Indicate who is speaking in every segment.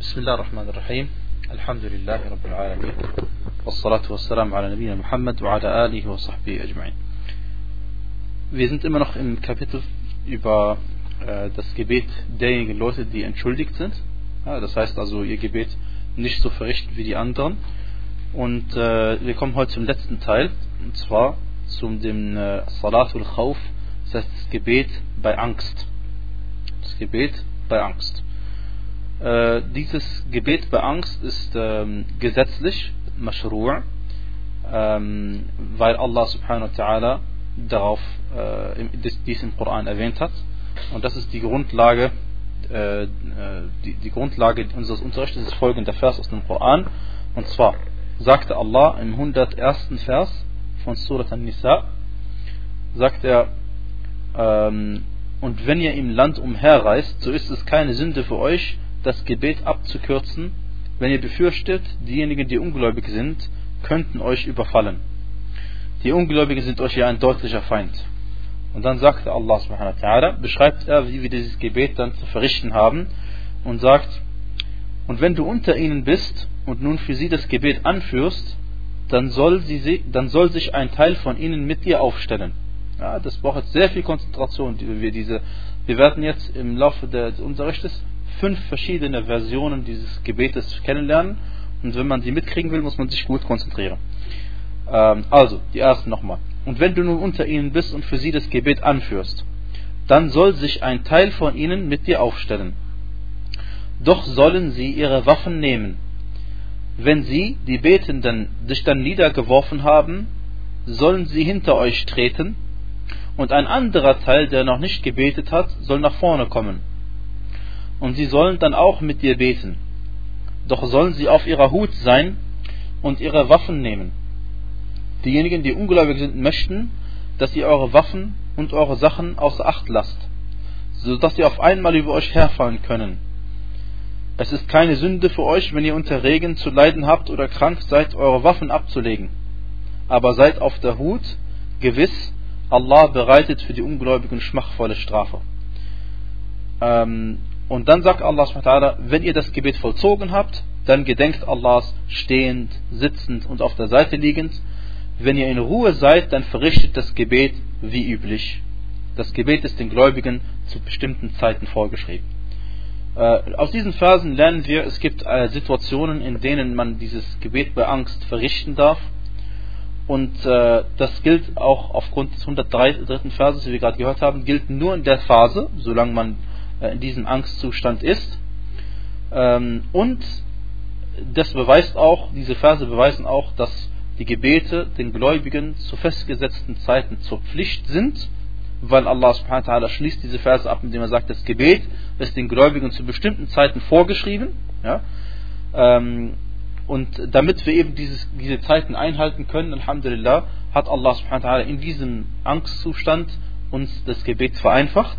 Speaker 1: بسم الله الرحمن الرحيم الحمد لله رب العالمين والصلاة والسلام على نبينا Muhammad وعلى آله وصحبه أجمعين Wir sind immer noch im Kapitel über äh, das Gebet derjenigen Leute, die entschuldigt sind. Ja, das heißt also, ihr Gebet nicht so verrichten wie die anderen. Und äh, wir kommen heute zum letzten Teil, und zwar zum dem äh, Salatul Khawf, das heißt das Gebet bei Angst. Das Gebet bei Angst. Äh, dieses Gebet bei Angst ist ähm, gesetzlich, mashru' ähm, weil Allah subhanahu wa ta'ala darauf äh, dies im Koran erwähnt hat. Und das ist die Grundlage, äh, die, die Grundlage unseres Unterrichts, ist folgender Vers aus dem Koran. Und zwar sagte Allah im 101. Vers von Surat An-Nisa, sagt er, ähm, und wenn ihr im Land umherreist, so ist es keine Sünde für euch, das Gebet abzukürzen, wenn ihr befürchtet, diejenigen, die ungläubig sind, könnten euch überfallen. Die Ungläubigen sind euch ja ein deutlicher Feind. Und dann sagte Allah subhanahu wa ta'ala, beschreibt er, wie wir dieses Gebet dann zu verrichten haben und sagt, und wenn du unter ihnen bist und nun für sie das Gebet anführst, dann soll, sie, dann soll sich ein Teil von ihnen mit dir aufstellen. Ja, das braucht jetzt sehr viel Konzentration. Wir, diese, wir werden jetzt im Laufe des Unterrichtes fünf verschiedene Versionen dieses Gebetes kennenlernen. Und wenn man sie mitkriegen will, muss man sich gut konzentrieren. Ähm, also, die ersten nochmal. Und wenn du nun unter ihnen bist und für sie das Gebet anführst, dann soll sich ein Teil von ihnen mit dir aufstellen. Doch sollen sie ihre Waffen nehmen. Wenn sie, die Betenden, sich dann niedergeworfen haben, sollen sie hinter euch treten, und ein anderer Teil, der noch nicht gebetet hat, soll nach vorne kommen. Und sie sollen dann auch mit dir beten. Doch sollen sie auf ihrer Hut sein und ihre Waffen nehmen. Diejenigen, die ungläubig sind, möchten, dass ihr eure Waffen und eure Sachen außer Acht lasst, sodass sie auf einmal über euch herfallen können. Es ist keine Sünde für euch, wenn ihr unter Regen zu leiden habt oder krank seid, eure Waffen abzulegen. Aber seid auf der Hut, gewiss, Allah bereitet für die Ungläubigen schmachvolle Strafe. Ähm, und dann sagt Allah, wenn ihr das Gebet vollzogen habt, dann gedenkt Allahs stehend, sitzend und auf der Seite liegend. Wenn ihr in Ruhe seid, dann verrichtet das Gebet wie üblich. Das Gebet ist den Gläubigen zu bestimmten Zeiten vorgeschrieben. Äh, aus diesen Versen lernen wir, es gibt äh, Situationen, in denen man dieses Gebet bei Angst verrichten darf. Und äh, das gilt auch aufgrund des 103. Verses, wie wir gerade gehört haben, gilt nur in der Phase, solange man in diesem Angstzustand ist. Ähm, und das beweist auch, diese Verse beweisen auch, dass die Gebete den Gläubigen zu festgesetzten Zeiten zur Pflicht sind, weil Allah subhanahu wa ta'ala schließt diese Verse ab, indem er sagt, das Gebet ist den Gläubigen zu bestimmten Zeiten vorgeschrieben. Ja? Ähm, und damit wir eben dieses, diese Zeiten einhalten können, Alhamdulillah, hat Allah subhanahu wa ta'ala in diesem Angstzustand uns das Gebet vereinfacht.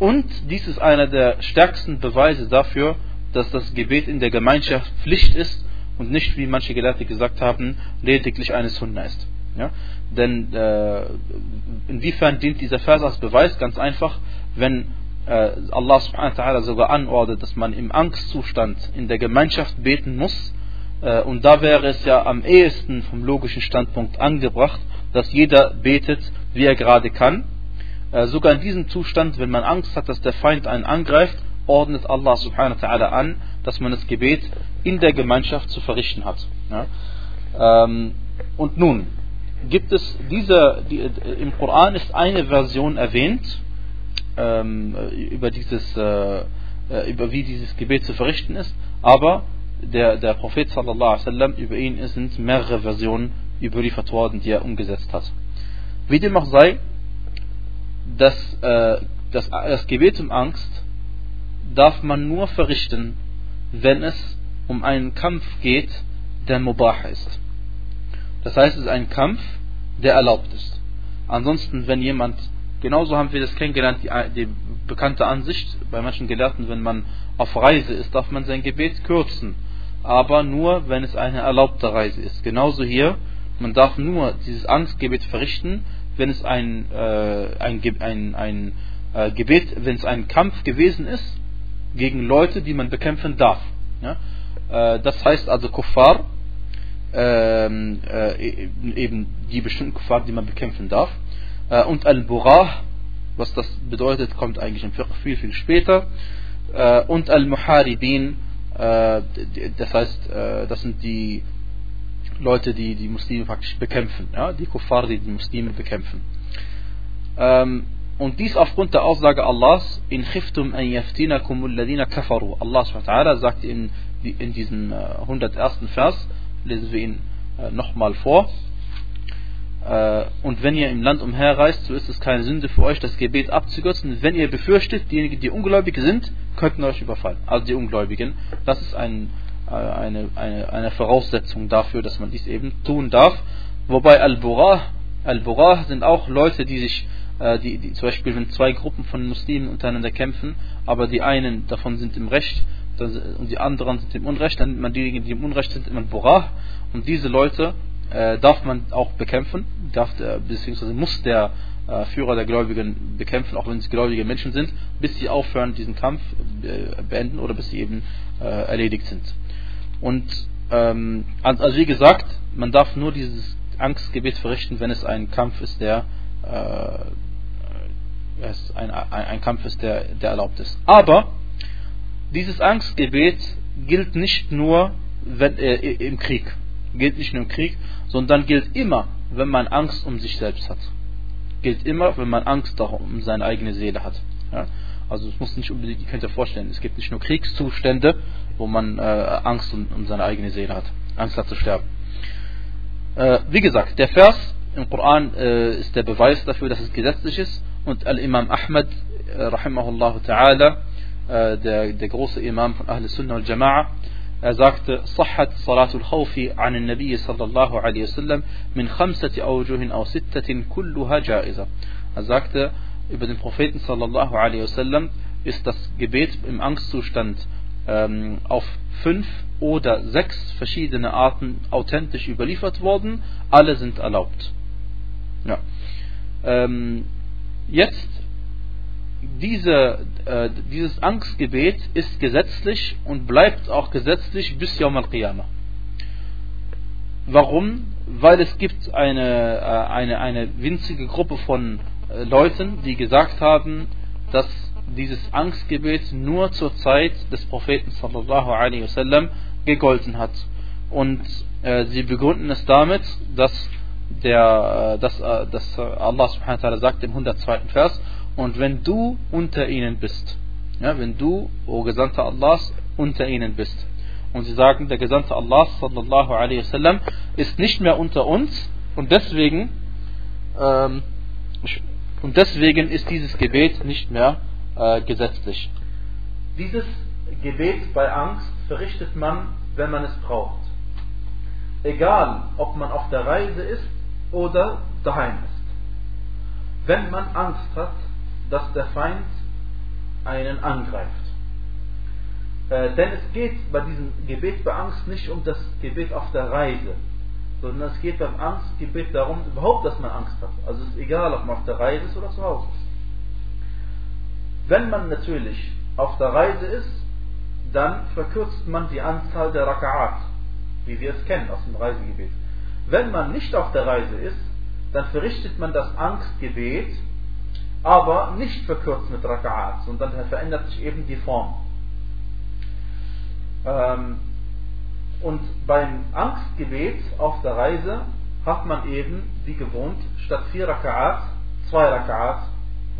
Speaker 1: Und dies ist einer der stärksten Beweise dafür, dass das Gebet in der Gemeinschaft Pflicht ist und nicht, wie manche Gelehrte gesagt haben, lediglich eine Sunna ist. Ja? Denn äh, inwiefern dient dieser Vers als Beweis? Ganz einfach, wenn äh, Allah subhanahu wa ta'ala sogar anordnet, dass man im Angstzustand in der Gemeinschaft beten muss, äh, und da wäre es ja am ehesten vom logischen Standpunkt angebracht, dass jeder betet, wie er gerade kann. Äh, sogar in diesem Zustand, wenn man Angst hat, dass der Feind einen angreift, ordnet Allah subhanahu wa ta'ala an, dass man das Gebet in der Gemeinschaft zu verrichten hat. Ja? Ähm, und nun gibt es diese, die, im Koran ist eine Version erwähnt ähm, über dieses, äh, über wie dieses Gebet zu verrichten ist, aber der, der Prophet sallallahu alaihi wasallam über ihn sind mehrere Versionen überliefert worden, die er umgesetzt hat. Wie dem auch sei, das, äh, das, das Gebet um Angst darf man nur verrichten, wenn es um einen Kampf geht, der mubah ist. Das heißt, es ist ein Kampf, der erlaubt ist. Ansonsten, wenn jemand, genauso haben wir das kennengelernt, die, die bekannte Ansicht bei manchen Gelehrten, wenn man auf Reise ist, darf man sein Gebet kürzen. Aber nur, wenn es eine erlaubte Reise ist. Genauso hier, man darf nur dieses Angstgebet verrichten, wenn es ein, äh, ein, ein, ein äh, Gebet, wenn es ein Kampf gewesen ist gegen Leute, die man bekämpfen darf. Ja? Äh, das heißt also Kuffar, ähm, äh, eben die bestimmten Kuffar, die man bekämpfen darf. Äh, und Al-Burah, was das bedeutet, kommt eigentlich im Fiqh viel, viel später. Äh, und Al-Muharibin, das heißt, das sind die Leute, die die Muslime praktisch bekämpfen, ja? die Kuffar, die die Muslime bekämpfen. Ähm, und dies aufgrund der Aussage Allahs, in khiftum an yaftinakum alladhina kafaru. Allah subhanahu sagt in, in diesem 101. Vers, lesen wir ihn äh, nochmal vor. Äh, und wenn ihr im Land umherreist, so ist es keine Sünde für euch, das Gebet abzukürzen. Wenn ihr befürchtet, diejenigen, die ungläubig sind, könnten euch überfallen. Also die Ungläubigen. Das ist ein, äh, eine, eine, eine Voraussetzung dafür, dass man dies eben tun darf. Wobei Al-Burah, Al-Burah sind auch Leute, die sich äh, die, die, zum Beispiel, wenn zwei Gruppen von Muslimen untereinander kämpfen, aber die einen davon sind im Recht und die anderen sind im Unrecht, dann nimmt man diejenigen, die im Unrecht sind, immer Borah. Und diese Leute äh, darf man auch bekämpfen, darf der, beziehungsweise muss der äh, Führer der Gläubigen bekämpfen, auch wenn es gläubige Menschen sind, bis sie aufhören, diesen Kampf äh, beenden oder bis sie eben äh, erledigt sind. Und ähm, also wie gesagt, man darf nur dieses Angstgebet verrichten, wenn es ein Kampf ist, der äh, es ein, ein, ein Kampf ist, der, der erlaubt ist. Aber dieses Angstgebet gilt nicht nur wenn, äh, im Krieg, gilt nicht nur im Krieg, sondern gilt immer, wenn man Angst um sich selbst hat. Gilt immer, wenn man Angst um seine eigene Seele hat. Ja? Also es muss nicht unbedingt, ihr könnt euch vorstellen, es gibt nicht nur Kriegszustände, wo man äh, Angst um, um, seine eigene Seele hat, Angst hat zu sterben. Äh, wie gesagt, der Vers im Koran äh, ist der Beweis dafür, dass es gesetzlich ist und Al-Imam Ahmad, äh, rahimahullah ta'ala, äh, der, der große Imam von Ahl Sunnah al Jama'a, er sagte, صحت صلاة الخوف عن النبي صلى الله عليه وسلم من خمسة أوجه أو ستة كلها جائزة. Er sagte, über den Propheten sallallahu alaihi wasallam ist das Gebet im Angstzustand ähm, auf fünf oder sechs verschiedene Arten authentisch überliefert worden. Alle sind erlaubt. Ja. Ähm, jetzt, diese, äh, dieses Angstgebet ist gesetzlich und bleibt auch gesetzlich bis Yawm al-Qiyamah. Warum? Weil es gibt eine, äh, eine, eine winzige Gruppe von äh, Leuten, die gesagt haben, dass dieses Angstgebet nur zur Zeit des Propheten sallallahu alaihi wasallam gegolten hat. Und äh, sie begründen es damit, dass der, äh, dass, äh, dass Allah subhanahu wa ta'ala sagt im 102. Vers, und wenn du unter ihnen bist, ja, wenn du, o Gesandter Allahs, unter ihnen bist. Und sie sagen, der Gesandte Allah sallallahu alaihi wasallam ist nicht mehr unter uns und deswegen ähm, und deswegen ist dieses Gebet nicht mehr äh, gesetzlich. Dieses Gebet bei Angst verrichtet man, wenn man es braucht. Egal, ob man auf der Reise ist oder daheim ist. Wenn man Angst hat, dass der Feind einen angreift. Äh, denn es geht bei diesem Gebet bei Angst nicht um das Gebet auf der Reise, sondern es geht beim Angstgebet darum, überhaupt, dass man Angst hat. Also es ist egal, ob man auf der Reise ist oder zu Hause ist. Wenn man natürlich auf der Reise ist, dann verkürzt man die Anzahl der Raka'at, wie wir es kennen aus dem Reisegebet. Wenn man nicht auf der Reise ist, dann verrichtet man das Angstgebet, aber nicht verkürzt mit Raka'at, sondern verändert sich eben die Form. Ähm, und beim Angstgebet auf der Reise hat man eben, wie gewohnt, statt vier Raka'at, zwei Raka'at.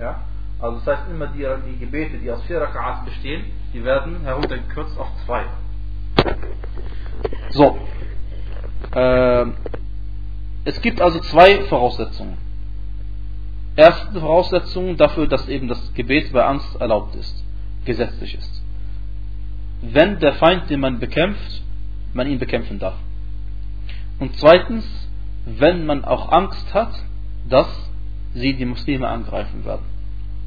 Speaker 1: Ja? Also das heißt immer die, die Gebete, die aus vier Raka'at bestehen, die werden heruntergekürzt auf zwei. So. Ähm, es gibt also zwei Voraussetzungen. Erste Voraussetzung dafür, dass eben das Gebet bei Angst erlaubt ist, gesetzlich ist. Wenn der Feind, den man bekämpft, man ihn bekämpfen darf. Und zweitens, wenn man auch Angst hat, dass sie die Muslime angreifen werden.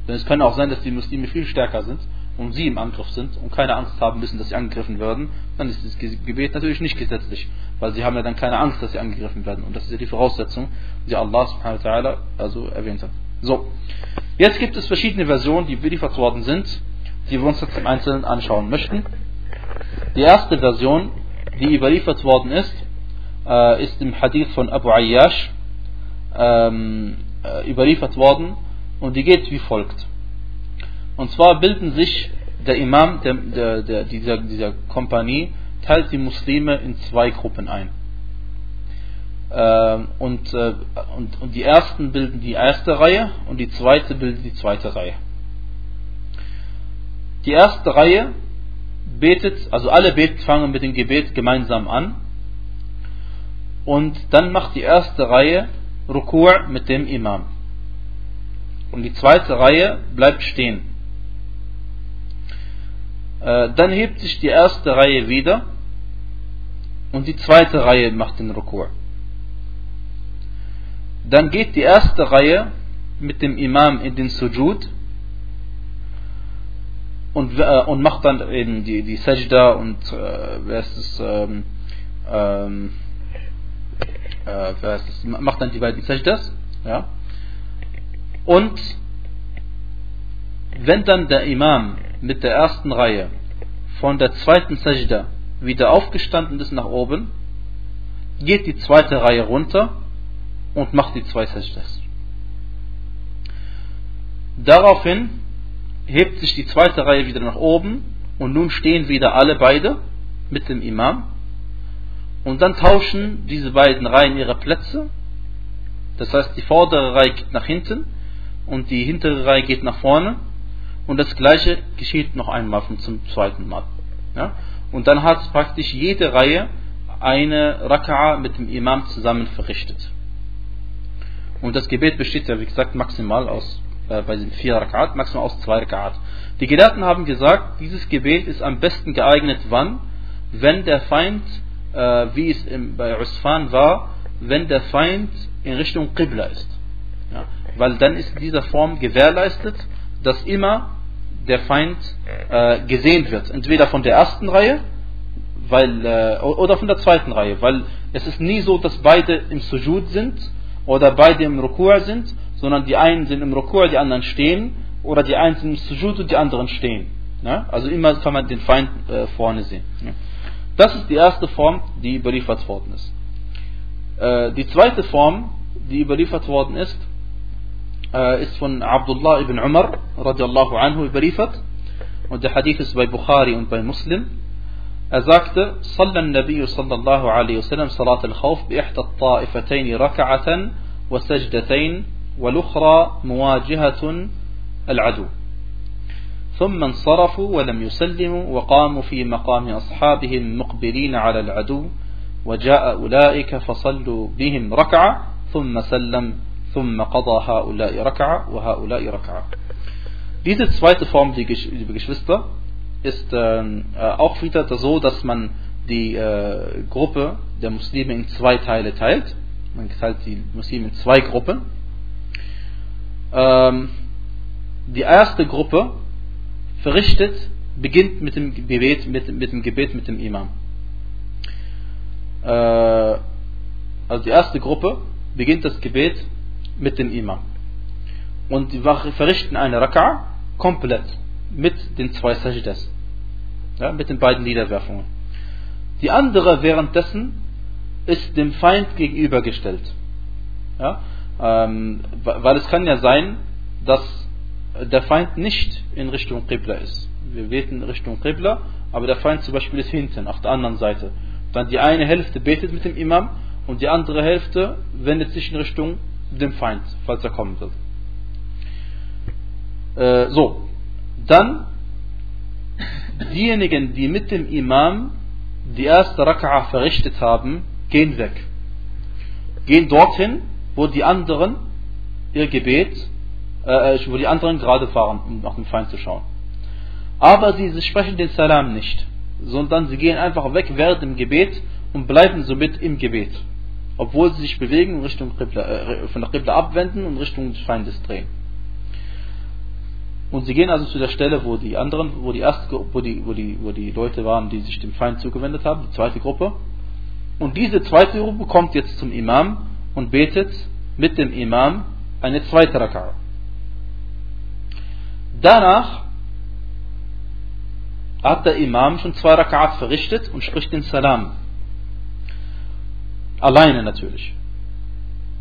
Speaker 1: Denn es kann auch sein, dass die Muslime viel stärker sind und sie im Angriff sind und keine Angst haben müssen, dass sie angegriffen werden, dann ist das Gebet natürlich nicht gesetzlich, weil sie haben ja dann keine Angst, dass sie angegriffen werden. Und das ist ja die Voraussetzung, die Allah subhanahu wa ta'ala also erwähnt hat. So, jetzt gibt es verschiedene Versionen, die überliefert worden sind die wir uns jetzt im Einzelnen anschauen möchten. Die erste Version, die überliefert worden ist, äh, ist im Hadith von Abu Ayyash ähm, äh, überliefert worden und die geht wie folgt. Und zwar bilden sich der Imam der, der, der, dieser, dieser Kompanie, teilt die Muslime in zwei Gruppen ein. Ähm, und, äh, und, und die ersten bilden die erste Reihe und die zweite bildet die zweite Reihe. Die erste Reihe betet, also alle beten, fangen mit dem Gebet gemeinsam an. Und dann macht die erste Reihe Rukur mit dem Imam. Und die zweite Reihe bleibt stehen. Äh, dann hebt sich die erste Reihe wieder und die zweite Reihe macht den Rukur. Dann geht die erste Reihe mit dem Imam in den Sujud und, äh, und macht dann eben die, die Sajda und äh, wer ist es, ähm, ähm, äh, wer ist es, macht dann die beiden Sajdas, ja. Und wenn dann der Imam mit der ersten Reihe von der zweiten Sajda wieder aufgestanden ist nach oben, geht die zweite Reihe runter und macht die zwei Sajdas. Daraufhin hebt sich die zweite Reihe wieder nach oben und nun stehen wieder alle beide mit dem Imam und dann tauschen diese beiden Reihen ihre Plätze. Das heißt, die vordere Reihe geht nach hinten und die hintere Reihe geht nach vorne und das gleiche geschieht noch einmal zum zweiten Mal. Ja? Und dann hat praktisch jede Reihe eine Raka'a mit dem Imam zusammen verrichtet. Und das Gebet besteht ja, wie gesagt, maximal aus äh, bei den vier Rakat, maximal aus zwei Rakat. Die Gelehrten haben gesagt, dieses Gebet ist am besten geeignet, wann? Wenn der Feind, äh, wie es im, bei Usfan war, wenn der Feind in Richtung Qibla ist. Ja, weil dann ist in dieser Form gewährleistet, dass immer der Feind äh, gesehen wird. Entweder von der ersten Reihe weil, äh, oder von der zweiten Reihe. Weil es ist nie so, dass beide im Sujud sind oder beide im Rukur sind, sondern die einen sind im Rukur, die anderen stehen, oder die einen sind im Sujud und die anderen stehen. Ja? Also immer kann man den Feind äh, vorne sehen. Ja? Das ist die erste Form, die überliefert worden ist. Äh, die zweite Form, die überliefert worden ist, ist von Abdullah ibn Umar radiallahu anhu überliefert. Und der Hadith ist bei Bukhari und bei Muslim. Er sagte, صلى النبي صلى الله عليه وسلم صلاة الخوف بإحدى الطائفتين ركعة وسجدتين والأخرى مواجهة العدو ثم انصرفوا ولم يسلموا وقاموا في مقام أصحابهم مقبلين على العدو وجاء أولئك فصلوا بهم ركعة ثم سلم ثم قضى هؤلاء ركعة وهؤلاء ركعة Diese zweite Form, liebe Geschwister, ist ähm, äh, auch wieder so, dass man die äh, Gruppe der Muslime in zwei Teile teilt. Man teilt die Muslime in zwei Gruppen. Ähm, die erste Gruppe verrichtet, beginnt mit dem Gebet, mit, mit dem Gebet mit dem Imam. Äh, also die erste Gruppe beginnt das Gebet mit dem Imam. Und die verrichten eine Raka komplett mit den zwei Sajdas. Ja, mit den beiden Niederwerfungen. Die andere währenddessen ist dem Feind gegenübergestellt. Ja, ähm, weil es kann ja sein, dass der Feind nicht in Richtung Qibla ist. Wir beten in Richtung Qibla, aber der Feind zum Beispiel ist hinten, auf der anderen Seite. Dann die eine Hälfte betet mit dem Imam und die andere Hälfte wendet sich in Richtung dem Feind, falls er kommen will. Äh, so, dann diejenigen, die mit dem Imam die erste Raka'a verrichtet haben, gehen weg. Gehen dorthin, wo die anderen ihr Gebet, äh, wo die anderen gerade fahren, um nach dem Feind zu schauen. Aber sie, sprechen den Salam nicht, sondern sie gehen einfach weg während dem Gebet und bleiben somit im Gebet. Obwohl sie sich bewegen und Richtung Qibla, äh, von der Qibla abwenden und Richtung des Feindes drehen. Und sie gehen also zu der Stelle, wo die anderen, wo die erste, wo die, wo die, wo die Leute waren, die sich dem Feind zugewendet haben, die zweite Gruppe. Und diese zweite Gruppe kommt jetzt zum Imam und betet mit dem Imam eine zweite Raka'a. Danach hat der Imam schon zwei Rak'at verrichtet und spricht den Salam. Alleine natürlich.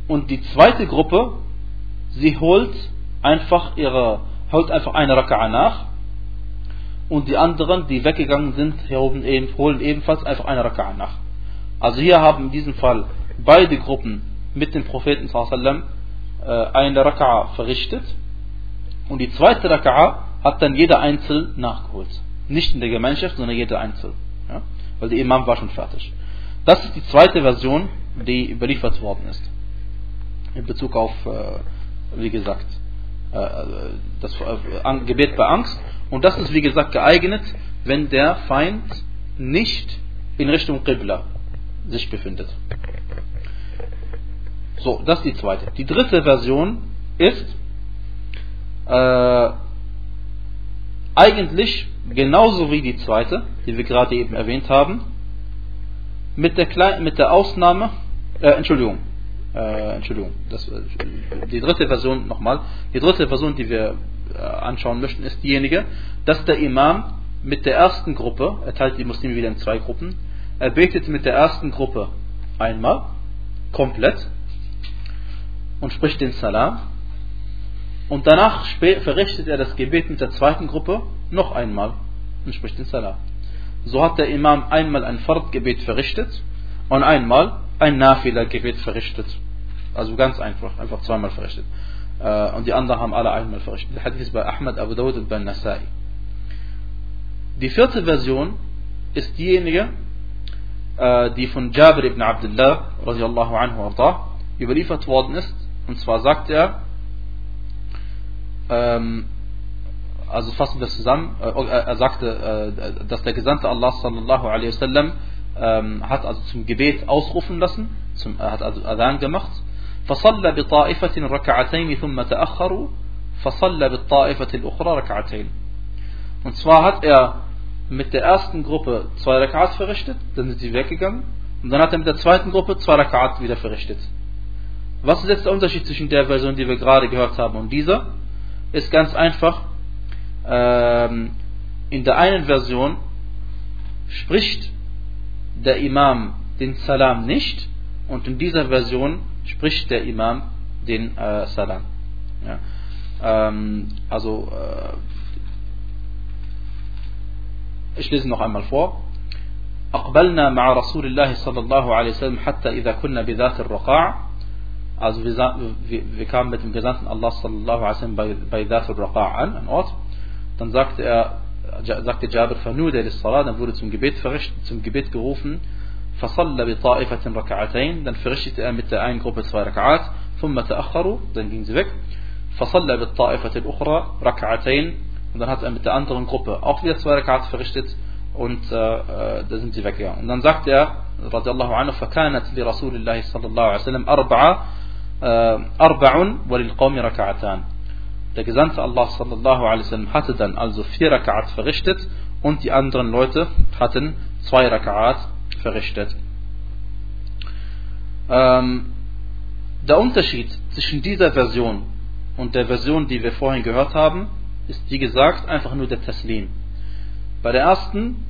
Speaker 1: Und die zweite Gruppe, sie holt einfach ihre, holt einfach eine Raka'a nach. Und die anderen, die weggegangen sind, holen ebenfalls einfach eine Raka'a nach. Also hier haben in diesem Fall beide Gruppen mit dem Propheten sallam äh, eine Raka'a verrichtet. Und die zweite Raka'a hat dann jeder einzeln nachgeholt. Nicht in der Gemeinschaft, sondern jeder einzeln. Ja? Weil der Imam war schon fertig. Das ist die zweite Version, die überliefert worden ist. In Bezug auf, äh, wie gesagt, äh, das Gebet bei Angst. Und das ist, wie gesagt, geeignet, wenn der Feind nicht in Richtung Qibla sich befindet. So, das ist die zweite. Die dritte Version ist äh, eigentlich genauso wie die zweite, die wir gerade eben erwähnt haben, mit der, mit der Ausnahme, äh, Entschuldigung, äh, Entschuldigung, das, äh, die dritte Version nochmal, die dritte Version, die wir äh, anschauen möchten, ist diejenige, dass der Imam mit der ersten Gruppe, er teilt die Muslime wieder in zwei Gruppen, er betet mit der ersten Gruppe einmal, komplett, und spricht den Salam. Und danach verrichtet er das Gebet mit der zweiten Gruppe noch einmal und spricht den Salam. So hat der Imam einmal ein Fardgebet verrichtet und einmal ein Nafila-Gebet verrichtet. Also ganz einfach, einfach zweimal verrichtet. Äh, und die anderen haben alle einmal verrichtet. Der Hadith ist bei Ahmad, Abu Dawud und bei Nasai. Die vierte Version ist diejenige, äh, die von Jabir ibn Abdullah radiallahu anhu überliefert worden ist, und zwar sagt er, ähm, also fassen wir das zusammen, äh, er sagte, äh, dass der Gesandte Allah sallallahu alaihi wasallam ähm, hat also zum Gebet ausrufen lassen, zum, er hat also Adhan gemacht. فصلى بطائفة ركعتين ثم تأخروا فصلى بالطائفة الأخرى ركعتين. Und zwar hat er mit der ersten Gruppe zwei Rak'at verrichtet, dann sind sie weggegangen und dann hat er mit der zweiten Gruppe zwei Rak'at wieder verrichtet. Was ist jetzt der Unterschied zwischen der Version, die wir gerade gehört haben, und dieser? Ist ganz einfach. Ähm, in der einen Version spricht der Imam den Salam nicht und in dieser Version spricht der Imam den äh, Salam. Ja. Ähm, also, äh, ich lese noch einmal vor. أقبلنا مع رسول الله صلى الله عليه وسلم حتى إذا كنا بذات الرقاع also wir, wir, wir, kamen mit dem Gesandten Allah sallallahu alaihi wasallam bei, bei Dhat al-Raqa' an, ein Ort. Dann sagte er, sagte Jabir, فنودى للصلاة, dann wurde zum Gebet verrichtet, zum Gebet gerufen, فصلى بطائفة ركعتين, dann verrichtete er mit der einen Gruppe zwei Rak'at, ثم تأخروا, dann ging sie weg, فصلى بالطائفة الأخرى ركعتين, und dann hat er mit der anderen Gruppe auch wieder zwei Rak'at verrichtet, und äh, äh, da sind sie weggegangen. Und dann sagt er, radiallahu anhu, فكانت لرسول الله صلى الله عليه وسلم أربعة أربع وللقوم ركعتان der Gesandte Allah sallallahu wasallam hatte dann also vier Raka'at verrichtet und die anderen Leute hatten zwei Raka'at verrichtet. Ähm, der Unterschied zwischen dieser Version und der Version, die wir vorhin gehört haben, ist wie gesagt einfach nur der Taslim. Bei der ersten,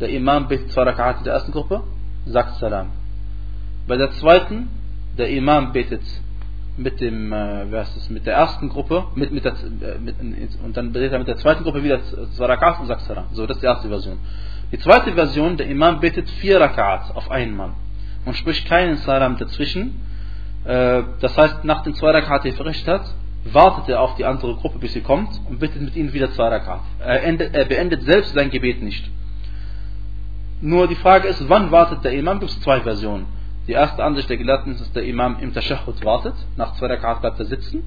Speaker 1: der Imam betet zwei Raka'at in der ersten Gruppe, sagt Salam. Bei der zweiten, der Imam betet mit dem, äh, wer ist das, mit der ersten Gruppe, mit, mit der, äh, mit, und dann betet er mit der zweiten Gruppe wieder zwei Rakats und sagt Salam. So, das ist die erste Version. Die zweite Version, der Imam betet vier Rakats auf einmal und spricht keinen Salam dazwischen. Äh, das heißt, nach den zwei Rakat, die er verrichtet hat, wartet er auf die andere Gruppe, bis sie kommt und bittet mit ihnen wieder zwei Rakat. Er, endet, er beendet selbst sein Gebet nicht. Nur die Frage ist, wann wartet der Imam? Gibt es zwei Versionen. Die erste Ansicht der Gelehrten ist, dass der Imam im Tashahhud wartet. Nach zwei Rakat bleibt er sitzen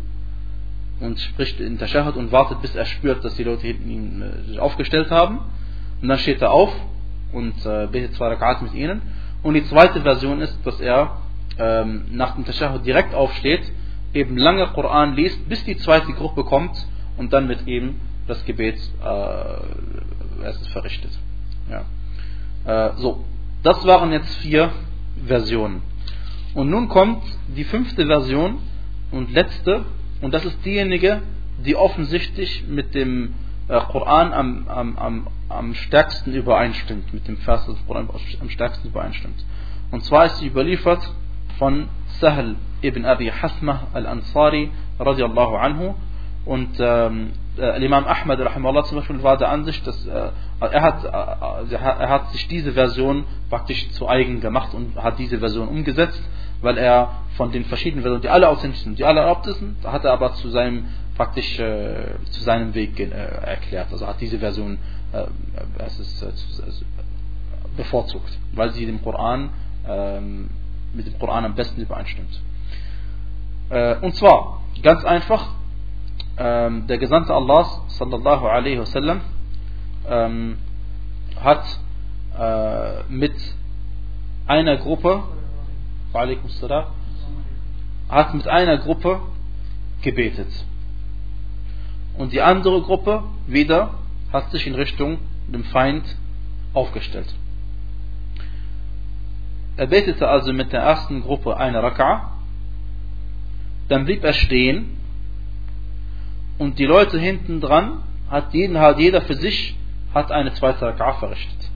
Speaker 1: und spricht in Tashahhud und wartet, bis er spürt, dass die Leute hinten ihn äh, sich aufgestellt haben. Und dann steht er auf und äh, betet zwei Rakat mit ihnen. Und die zweite Version ist, dass er ähm, nach dem Tashahhud direkt aufsteht, eben lange Koran liest, bis die zweite Gruppe kommt und dann mit ihm das Gebet äh, verrichtet. Ja. Äh, so, das waren jetzt vier Versionen. Und nun kommt die fünfte Version und letzte, und das ist diejenige, die offensichtlich mit dem äh, Koran am, am, am, am stärksten übereinstimmt, mit dem Vers des Koran am stärksten übereinstimmt. Und zwar ist sie überliefert von Sahl ibn Abi Hasmah al-Ansari radiallahu anhu und ähm, äh, Imam Ahmad rahimahullah zum Beispiel war der Ansicht, dass äh, er, hat, äh, er hat sich diese Version praktisch zu eigen gemacht und hat diese Version umgesetzt, weil er von den verschiedenen Versionen, die alle authentisch sind, die alle erlaubt sind, hat er aber zu seinem praktisch äh, zu seinem Weg äh, erklärt. Also hat diese Version äh, ist, bevorzugt, weil sie dem Koran ähm, mit dem Koran am besten übereinstimmt. und zwar ganz einfach ähm, der Gesandte Allahs sallallahu alaihi wasallam ähm, hat äh, mit einer Gruppe hat mit einer Gruppe gebetet und die andere Gruppe wieder hat sich in Richtung dem Feind aufgestellt. Er betete also mit der ersten Gruppe eine Raka'a, dann blieb er stehen und die Leute hinten dran hat, jeden, hat jeder für sich hat eine zweite Raka'a verrichtet.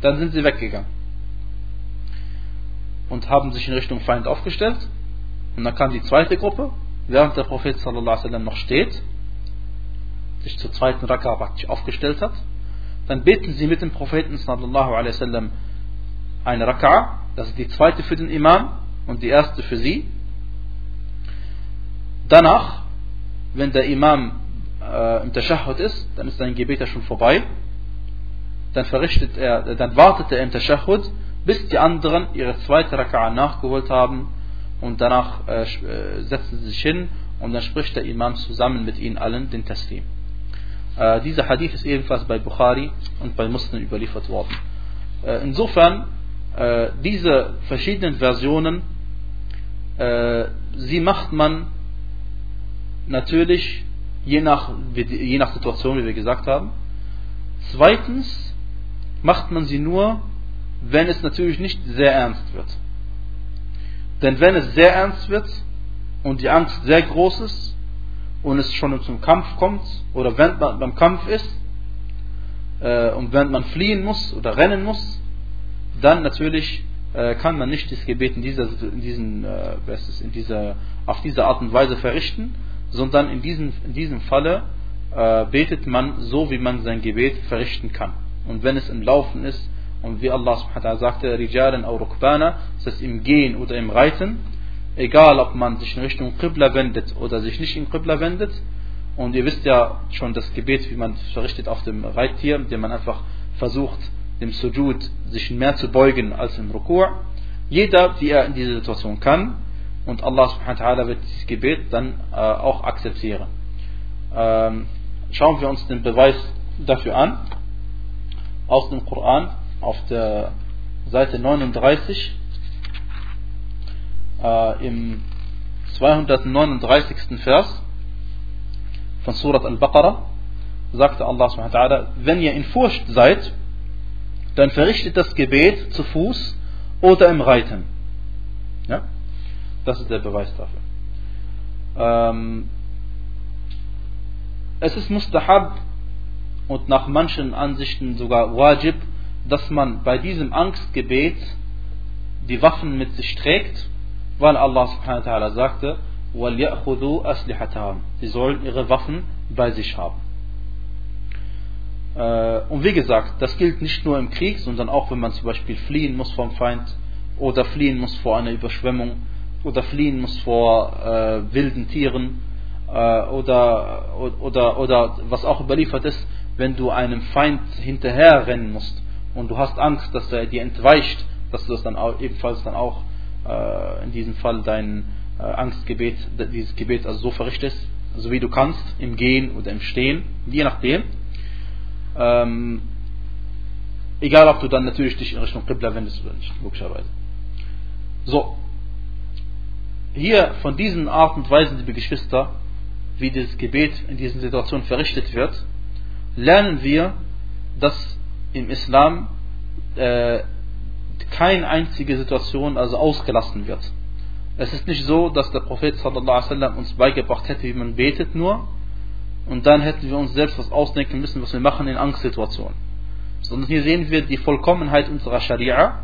Speaker 1: Dann sind sie weggegangen und haben sich in Richtung Feind aufgestellt. Und dann kam die zweite Gruppe, während der Prophet sallallahu noch steht, sich zur zweiten Raka'a praktisch aufgestellt hat. Dann beten sie mit dem Propheten sallallahu eine Raka'a, das ist die zweite für den Imam und die erste für sie. Danach wenn der Imam äh, im Tashahhud ist, dann ist sein Gebet ja schon vorbei. Dann verrichtet er, dann wartet er im Tashahhud, bis die anderen ihre zweite Raka'a nachgeholt haben und danach äh, äh, setzen sie sich hin und dann spricht der Imam zusammen mit ihnen allen den Taslim. Äh, dieser Hadith ist ebenfalls bei Bukhari und bei Muslim überliefert worden. Äh, insofern, äh, diese verschiedenen Versionen, äh, sie macht man natürlich je nach, je nach Situation, wie wir gesagt haben. Zweitens macht man sie nur, wenn es natürlich nicht sehr ernst wird. Denn wenn es sehr ernst wird und die Angst sehr groß ist und es schon zum Kampf kommt oder wenn man beim Kampf ist äh, und wenn man fliehen muss oder rennen muss, dann natürlich äh, kann man nicht das Gebet in dieser, in diesen, äh, in dieser, auf diese Art und Weise verrichten, sondern in diesem, in diesem Falle äh, betet man so, wie man sein Gebet verrichten kann. Und wenn es im Laufen ist, und wie Allah subhanahu sagte, Rijalen au Rukbana, das heißt im Gehen oder im Reiten, egal ob man sich in Richtung Qibla wendet oder sich nicht in Qibla wendet, und ihr wisst ja schon das Gebet, wie man verrichtet auf dem Reittier, indem man einfach versucht, dem Sujud sich mehr zu beugen als im Rukur. Jeder, wie er in dieser Situation kann, und Allah subhanahu wird dieses Gebet dann äh, auch akzeptieren. Ähm, schauen wir uns den Beweis dafür an. Aus dem Koran auf der Seite 39 äh, im 239. Vers von Surat Al-Baqarah sagte Allah subhanahu wenn ihr in Furcht seid, dann verrichtet das Gebet zu Fuß oder im Reiten. Ja? Das ist der Beweis dafür. Ähm, es ist mustahab und nach manchen Ansichten sogar wajib, dass man bei diesem Angstgebet die Waffen mit sich trägt, weil Allah subhanahu wa ta'ala sagte, Sie sollen ihre Waffen bei sich haben. Äh, und wie gesagt, das gilt nicht nur im Krieg, sondern auch wenn man zum Beispiel fliehen muss vom Feind oder fliehen muss vor einer Überschwemmung oder fliehen muss vor äh, wilden Tieren äh, oder, oder, oder was auch überliefert ist, wenn du einem Feind hinterher rennen musst und du hast Angst, dass er dir entweicht, dass du das dann auch, ebenfalls dann auch äh, in diesem Fall dein äh, Angstgebet, dieses Gebet also so verrichtest, so wie du kannst, im Gehen oder im Stehen, je nachdem. Ähm, egal, ob du dann natürlich dich in Richtung Qibla wendest oder nicht, logischerweise. So, hier von diesen Arten und Weisen, liebe Geschwister, wie das Gebet in diesen Situationen verrichtet wird, lernen wir, dass im Islam äh, keine einzige Situation also ausgelassen wird. Es ist nicht so, dass der Prophet wasallam uns beigebracht hätte, wie man betet nur und dann hätten wir uns selbst was ausdenken müssen, was wir machen in Angstsituationen. Sondern hier sehen wir die Vollkommenheit unserer Scharia,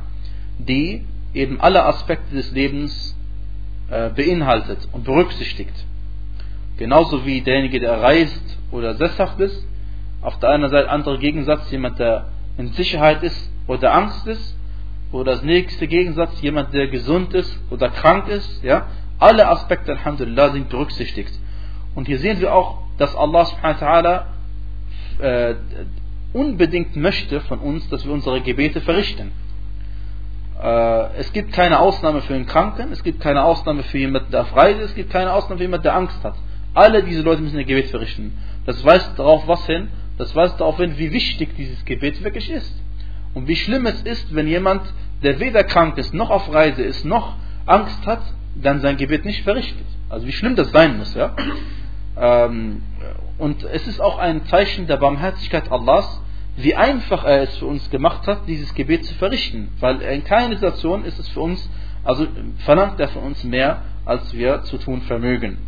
Speaker 1: die eben alle Aspekte des Lebens beinhaltet und berücksichtigt. Genauso wie derjenige, der reist oder sesshaft ist, auf der einen Seite andere Gegensatz, jemand, der in Sicherheit ist oder Angst ist, oder das nächste Gegensatz, jemand, der gesund ist oder krank ist, ja, alle Aspekte, Alhamdulillah, sind berücksichtigt. Und hier sehen wir auch, dass Allah subhanahu wa ta'ala äh, unbedingt möchte von uns, dass wir unsere Gebete verrichten. Äh, es gibt keine Ausnahme für einen Kranken, es gibt keine Ausnahme für jemanden, der auf Reise ist, es gibt keine Ausnahme für jemanden, der Angst hat. Alle diese Leute müssen ihr Gebet verrichten. Das weist darauf was hin? Das weist darauf hin, wie wichtig dieses Gebet wirklich ist. Und wie schlimm es ist, wenn jemand, der weder krank ist, noch auf Reise ist, noch Angst hat, dann sein Gebet nicht verrichtet. Also wie schlimm das sein muss, ja. Ähm, und es ist auch ein Zeichen der Barmherzigkeit Allahs, wie einfach er es für uns gemacht hat, dieses Gebet zu verrichten. Weil in keiner Situation ist es für uns, also verlangt er von uns mehr, als wir zu tun vermögen.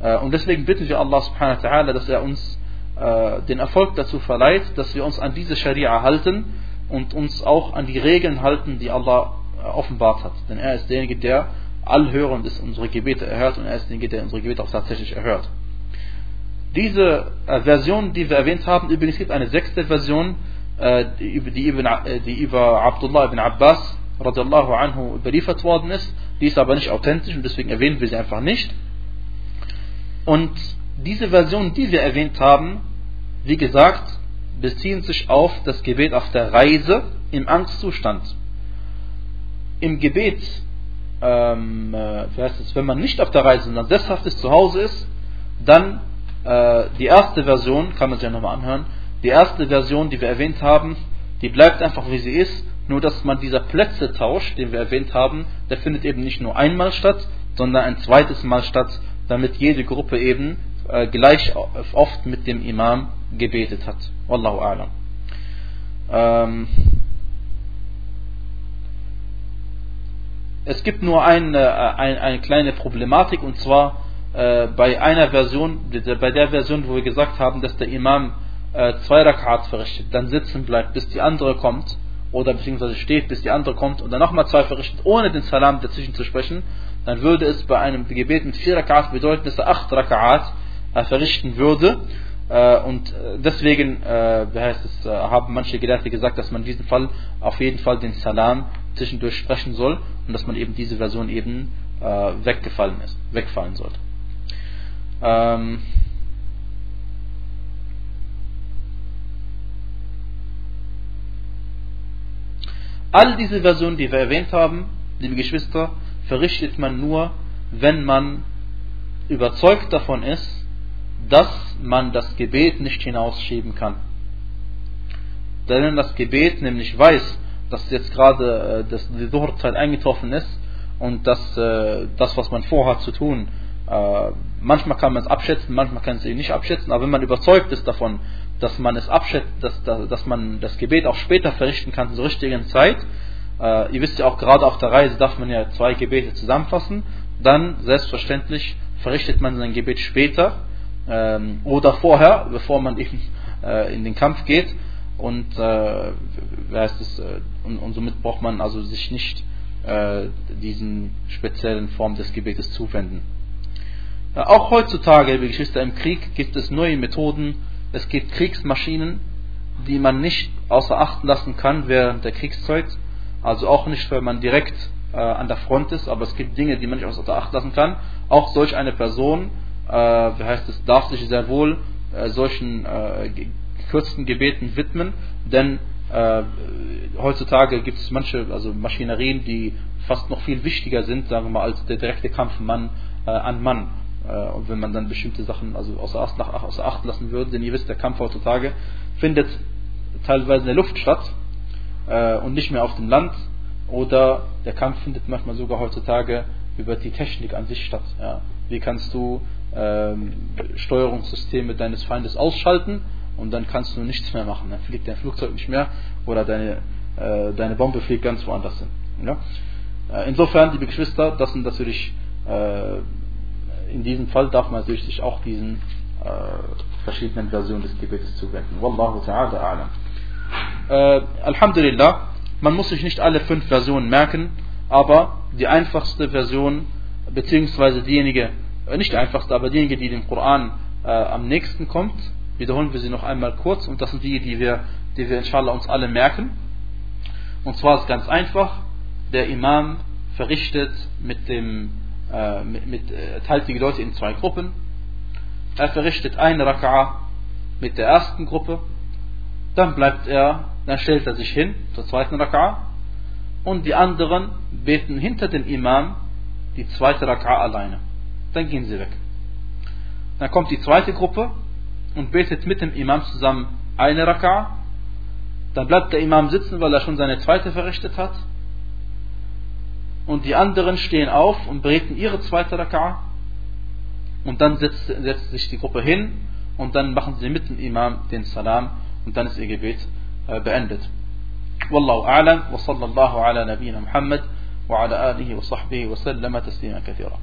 Speaker 1: Äh, und deswegen bitten wir Allah subhanahu wa ta'ala, dass er uns äh, den Erfolg dazu verleiht, dass wir uns an diese Scharia halten und uns auch an die Regeln halten, die Allah offenbart hat. Denn er ist derjenige, der allhörend ist, unsere Gebete erhört und er ist derjenige, der unsere Gebete auch tatsächlich erhört. Diese äh, Version, die wir erwähnt haben, übrigens gibt eine sechste Version, äh, die, die, über, äh, die über Abdullah ibn Abbas radiallahu anhu überliefert worden ist. Die ist aber nicht authentisch und deswegen erwähnen wir sie einfach nicht. Und diese Version, die wir erwähnt haben, wie gesagt, beziehen sich auf das Gebet auf der Reise im Angstzustand. Im Gebet, ähm, äh, wie heißt es, wenn man nicht auf der Reise, sondern sesshaft ist, zu Hause ist, dann äh, die erste Version, kann man sich ja nochmal anhören, die erste Version, die wir erwähnt haben, die bleibt einfach wie sie ist, nur dass man dieser Plätzetausch, den wir erwähnt haben, der findet eben nicht nur einmal statt, sondern ein zweites Mal statt, damit jede Gruppe eben äh, gleich oft mit dem Imam gebetet hat. Wallahu a'lam. Ähm, es gibt nur eine, äh, eine, eine kleine Problematik und zwar bei einer Version, bei der Version, wo wir gesagt haben, dass der Imam äh, zwei Rakat verrichtet, dann sitzen bleibt, bis die andere kommt, oder beziehungsweise steht, bis die andere kommt und dann nochmal zwei verrichtet, ohne den Salam dazwischen zu sprechen, dann würde es bei einem Gebet mit vier Rakat bedeuten, dass er acht Rakat äh, verrichten würde. Äh, und äh, deswegen äh, es, äh, haben manche Gelehrte gesagt, dass man in diesem Fall auf jeden Fall den Salam zwischendurch sprechen soll und dass man eben diese Version eben äh, weggefallen ist, wegfallen sollte. Ähm, all diese Versionen, die wir erwähnt haben, liebe Geschwister, verrichtet man nur, wenn man überzeugt davon ist, dass man das Gebet nicht hinausschieben kann. Denn das Gebet nämlich weiß, dass jetzt gerade äh, dass die Dhuhr-Zeit eingetroffen ist und dass äh, das, was man vorhat zu tun, äh, manchmal kann man es abschätzen, manchmal kann es eben nicht abschätzen, aber wenn man überzeugt ist davon, dass man es abschätzt, dass, dass man das Gebet auch später verrichten kann zur richtigen Zeit, äh, ihr wisst ja auch gerade auf der Reise darf man ja zwei Gebete zusammenfassen, dann selbstverständlich verrichtet man sein Gebet später ähm, oder vorher, bevor man eben äh, in den Kampf geht und, äh, heißt es, äh, und, und somit braucht man also sich nicht äh, diesen speziellen Form des Gebetes zuwenden. Auch heutzutage, liebe Geschwister, im Krieg gibt es neue Methoden. Es gibt Kriegsmaschinen, die man nicht außer Acht lassen kann während der Kriegszeit. Also auch nicht, wenn man direkt äh, an der Front ist, aber es gibt Dinge, die man nicht außer Acht lassen kann. Auch solch eine Person, äh, wie heißt es, darf sich sehr wohl äh, solchen äh, gekürzten Gebeten widmen, denn äh, heutzutage gibt es manche also Maschinerien, die fast noch viel wichtiger sind, sagen wir mal, als der direkte Kampf Mann äh, an Mann. Äh, und wenn man dann bestimmte Sachen also außer Acht, außer Acht lassen würde, denn ihr wisst, der Kampf heutzutage findet teilweise in der Luft statt äh, und nicht mehr auf dem Land oder der Kampf findet manchmal sogar heutzutage über die Technik an sich statt. Ja. Wie kannst du ähm, Steuerungssysteme deines Feindes ausschalten und dann kannst du nichts mehr machen. Dann fliegt dein Flugzeug nicht mehr oder deine, äh, deine Bombe fliegt ganz woanders hin. Ja? Äh, insofern, liebe Geschwister, das sind natürlich äh, in diesem Fall darf man sich auch diesen äh, verschiedenen Versionen des Gebetes zuwenden. Wallahu ta'ala a'lam. Äh, Alhamdulillah, man muss sich nicht alle fünf Versionen merken, aber die einfachste Version, beziehungsweise diejenige, äh, nicht die einfachste, aber diejenige, die dem Koran äh, am nächsten kommt, wiederholen wir sie noch einmal kurz und das sind die, die wir, die wir inshallah uns alle merken. Und zwar ist ganz einfach, der Imam verrichtet mit dem, äh, mit, mit, äh, teilt die Leute in zwei Gruppen. Er verrichtet eine Raka'a mit der ersten Gruppe, dann bleibt er, dann stellt er sich hin zur zweiten Raka'a und die anderen beten hinter dem Imam die zweite Raka'a alleine. Dann gehen sie weg. Dann kommt die zweite Gruppe und betet mit dem Imam zusammen eine Raka'a. Dann bleibt der Imam sitzen, weil er schon seine zweite verrichtet hat und die anderen stehen auf und beten ihre zweite Raka'a und dann setzt, setzt, sich die Gruppe hin und dann machen sie mit dem Imam den Salam und dann ist ihr Gebet äh, beendet. Wallahu a'lam wa sallallahu ala nabiyyina Muhammad wa ala alihi wa sahbihi wa sallama taslima kathira.